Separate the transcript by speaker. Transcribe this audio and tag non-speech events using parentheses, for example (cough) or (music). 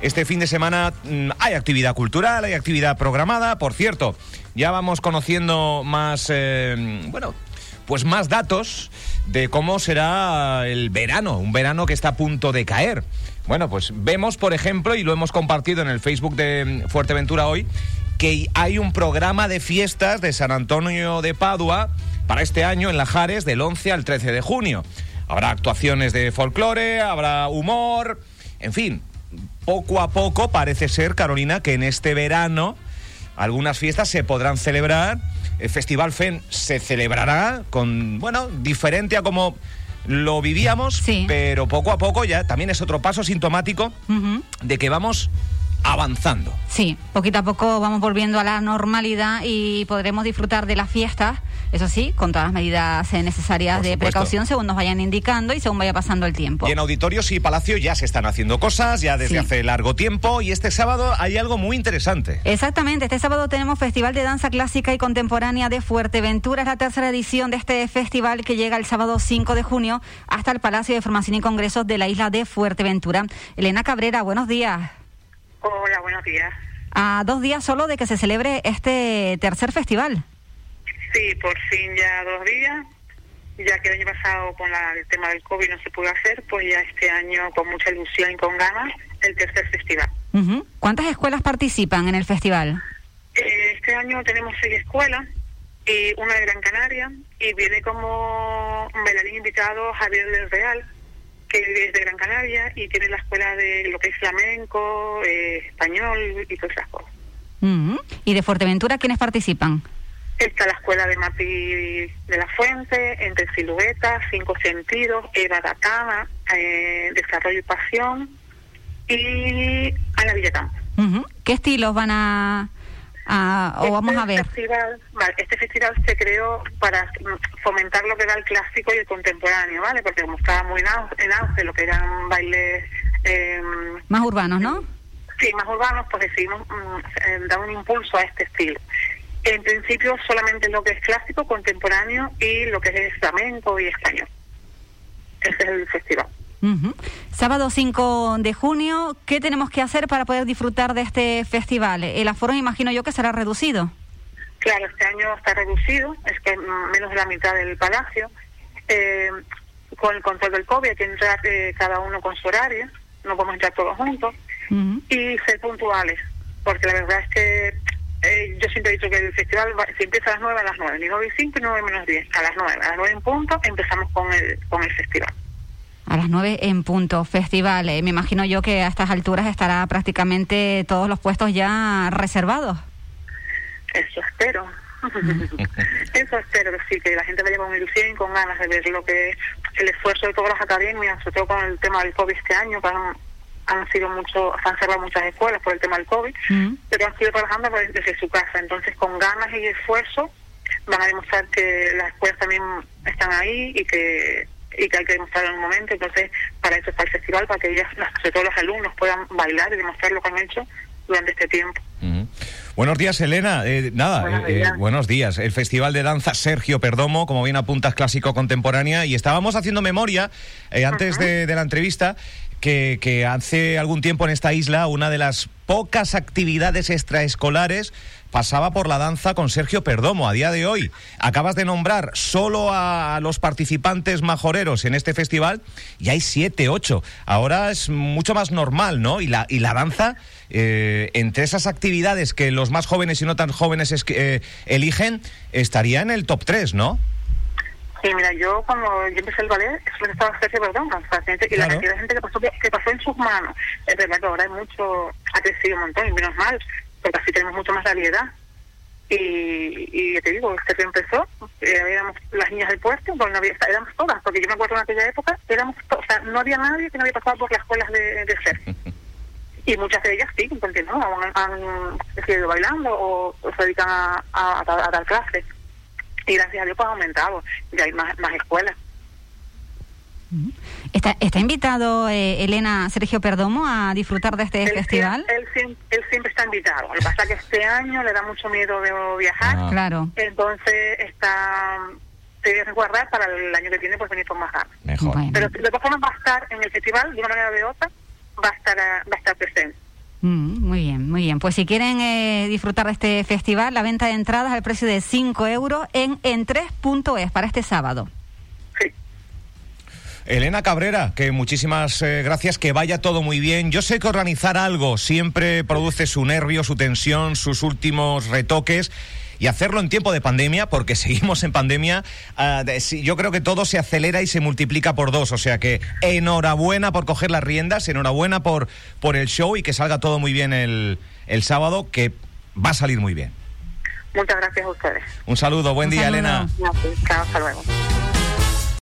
Speaker 1: este fin de semana mm, hay actividad cultural, hay actividad programada. Por cierto, ya vamos conociendo más, eh, bueno, pues más datos de cómo será el verano, un verano que está a punto de caer. Bueno, pues vemos, por ejemplo, y lo hemos compartido en el Facebook de Fuerteventura hoy, que hay un programa de fiestas de San Antonio de Padua para este año en Lajares del 11 al 13 de junio. Habrá actuaciones de folclore, habrá humor, en fin, poco a poco parece ser, Carolina, que en este verano algunas fiestas se podrán celebrar. El Festival FEN se celebrará con, bueno, diferente a como lo vivíamos,
Speaker 2: Sí.
Speaker 1: pero poco a poco ya también es otro paso sintomático de que vamos avanzando.
Speaker 2: Sí, poquito a poco vamos volviendo a la normalidad y podremos disfrutar de las fiestas, eso sí, con todas las medidas eh, necesarias de precaución según nos vayan indicando y según vaya pasando el tiempo.
Speaker 1: Y en auditorios y palacio ya se están haciendo cosas, ya desde
Speaker 2: Sí.
Speaker 1: hace largo tiempo, y este sábado hay algo muy interesante.
Speaker 2: Exactamente, este sábado tenemos Festival de Danza Clásica y Contemporánea de Fuerteventura. Es la tercera edición de este festival que llega el sábado 5 de junio hasta el Palacio de Formación y Congresos de la isla de Fuerteventura. Elena Cabrera, buenos días.
Speaker 3: Hola, buenos días.
Speaker 2: A dos días solo de que se celebre este tercer festival.
Speaker 3: Sí, por fin ya dos días, ya que el año pasado con la- el tema del COVID no se pudo hacer, pues ya este año con mucha ilusión y con ganas el tercer festival.
Speaker 2: Ujú. ¿Cuántas escuelas participan en el festival?
Speaker 3: Eh, este año tenemos seis escuelas y una de Gran Canaria y viene como bailarín invitado Javier del Real, que es de Gran Canaria y tiene la escuela de lo que es flamenco, eh, español y todas esas cosas.
Speaker 2: Ujú. ¿Y de Fuerteventura quiénes participan?
Speaker 3: Está la escuela de Mapi de la Fuente, Entre Siluetas, Cinco Sentidos, Eva da Cama, eh, Desarrollo y Pasión y Ana.
Speaker 2: Ujú. ¿Qué estilos van a, a- o vamos a ver?
Speaker 3: Festival, vale, este festival se creó para fomentar lo que era el clásico y el contemporáneo, ¿vale? Porque como estaba muy en au- en auge lo que eran bailes... Eh,
Speaker 2: Más urbanos, ¿no?
Speaker 3: Sí, más urbanos, pues decidimos mm, eh, dar un impulso a este estilo. En principio solamente lo que es clásico, contemporáneo y lo que es flamenco y español. Ese es el festival.
Speaker 2: Ujú. Sábado 5 de junio, ¿qué tenemos que hacer para poder disfrutar de este festival? El aforo imagino yo que será reducido.
Speaker 3: Claro, este año está reducido, es que menos de la mitad del palacio. Eh, con el control del COVID hay que entrar eh, cada uno con su horario, no podemos entrar todos juntos. Y ser puntuales, porque la verdad es que eh, yo siempre he dicho que el festival va- si empieza a las 9 a las 9, ni 9 y 5 y 9 menos 10, a las 9, a las 9 en punto empezamos con el, con el festival.
Speaker 2: A las 9 en punto, festival. Eh, me imagino yo que a estas alturas estará prácticamente todos los puestos ya reservados.
Speaker 3: Eso espero. (laughs) Eso espero que sí, que la gente vaya con ilusión y con ganas de ver lo que es el esfuerzo de todas las academias, sobre todo con el tema del COVID este año, que han, han sido mucho, han cerrado muchas escuelas por el tema del COVID,
Speaker 2: Ujú.
Speaker 3: pero han sido trabajando desde su casa. Entonces, con ganas y esfuerzo, van a demostrar que las escuelas también están ahí y que y que hay que demostrarlo en un momento. Entonces, para eso está el festival, para que ellas, sobre todo los alumnos, puedan bailar y demostrar lo que han hecho durante este tiempo.
Speaker 1: Ujú. Buenos días, Elena. Eh, nada,
Speaker 3: Buenos
Speaker 1: eh, eh,
Speaker 3: días.
Speaker 1: buenos días. El Festival de Danza Sergio Perdomo, como bien apuntas, clásico contemporánea. Y estábamos haciendo memoria, eh, antes de, de la entrevista, que, que hace algún tiempo en esta isla una de las pocas actividades extraescolares pasaba por la danza con Sergio Perdomo. A día de hoy, acabas de nombrar solo a los participantes majoreros en este festival y hay siete, ocho. Ahora es mucho más normal, ¿no? Y la, y la danza, eh, entre esas actividades que los más jóvenes y no tan jóvenes es eh, eligen, estaría en el top 3, ¿no?
Speaker 3: Sí, mira, yo cuando yo empecé el ballet, eso estaba Sergio Perdón, y la cantidad de gente que pasó, que pasó en sus manos. Es verdad que ahora hay mucho, crecido un montón, y menos mal, porque así tenemos mucho más variedad. Y, y ya te digo, este que empezó, eh, éramos las niñas del puesto, bueno, no había, éramos todas, porque yo me acuerdo en aquella época, éramos o sea, no había nadie que no había pasado por las escuelas de, de Sergio. (laughs) Y muchas de ellas sí, continúan, han, han seguido bailando o, o se dedican a, a, a dar clases. Y gracias a Dios pues ha aumentado, ya hay más, más escuelas.
Speaker 2: ¿Está, está invitado eh, Elena Sergio Perdomo a disfrutar de este
Speaker 3: Él
Speaker 2: festival?
Speaker 3: Él, siem- él siempre está invitado. Lo que pasa es que este año le da mucho miedo de viajar,
Speaker 1: Ah.
Speaker 2: Claro.
Speaker 3: entonces está se debe resguardar para el año que viene pues venir con más ganas.
Speaker 1: Mejor.
Speaker 2: Bueno.
Speaker 3: Pero de todas formas va a estar en el festival, de una manera o de otra, va a estar, va a estar presente.
Speaker 2: Mm, muy bien, muy bien. Pues si quieren eh, disfrutar de este festival, la venta de entradas al precio de 5 euros en en3.es para este sábado.
Speaker 1: Elena Cabrera, que muchísimas eh, gracias, que vaya todo muy bien. Yo sé que organizar algo siempre produce su nervio, su tensión, sus últimos retoques y hacerlo en tiempo de pandemia, porque (laughs) seguimos en pandemia, uh, yo creo que todo se acelera y se multiplica por dos. O sea que enhorabuena por coger las riendas, enhorabuena por, por el show y que salga todo muy bien el, el sábado, que va a salir muy bien.
Speaker 3: Muchas gracias a ustedes.
Speaker 1: Un saludo, buen
Speaker 2: Un
Speaker 1: día,
Speaker 2: saludo.
Speaker 1: Elena.
Speaker 3: Gracias. Chao, hasta luego.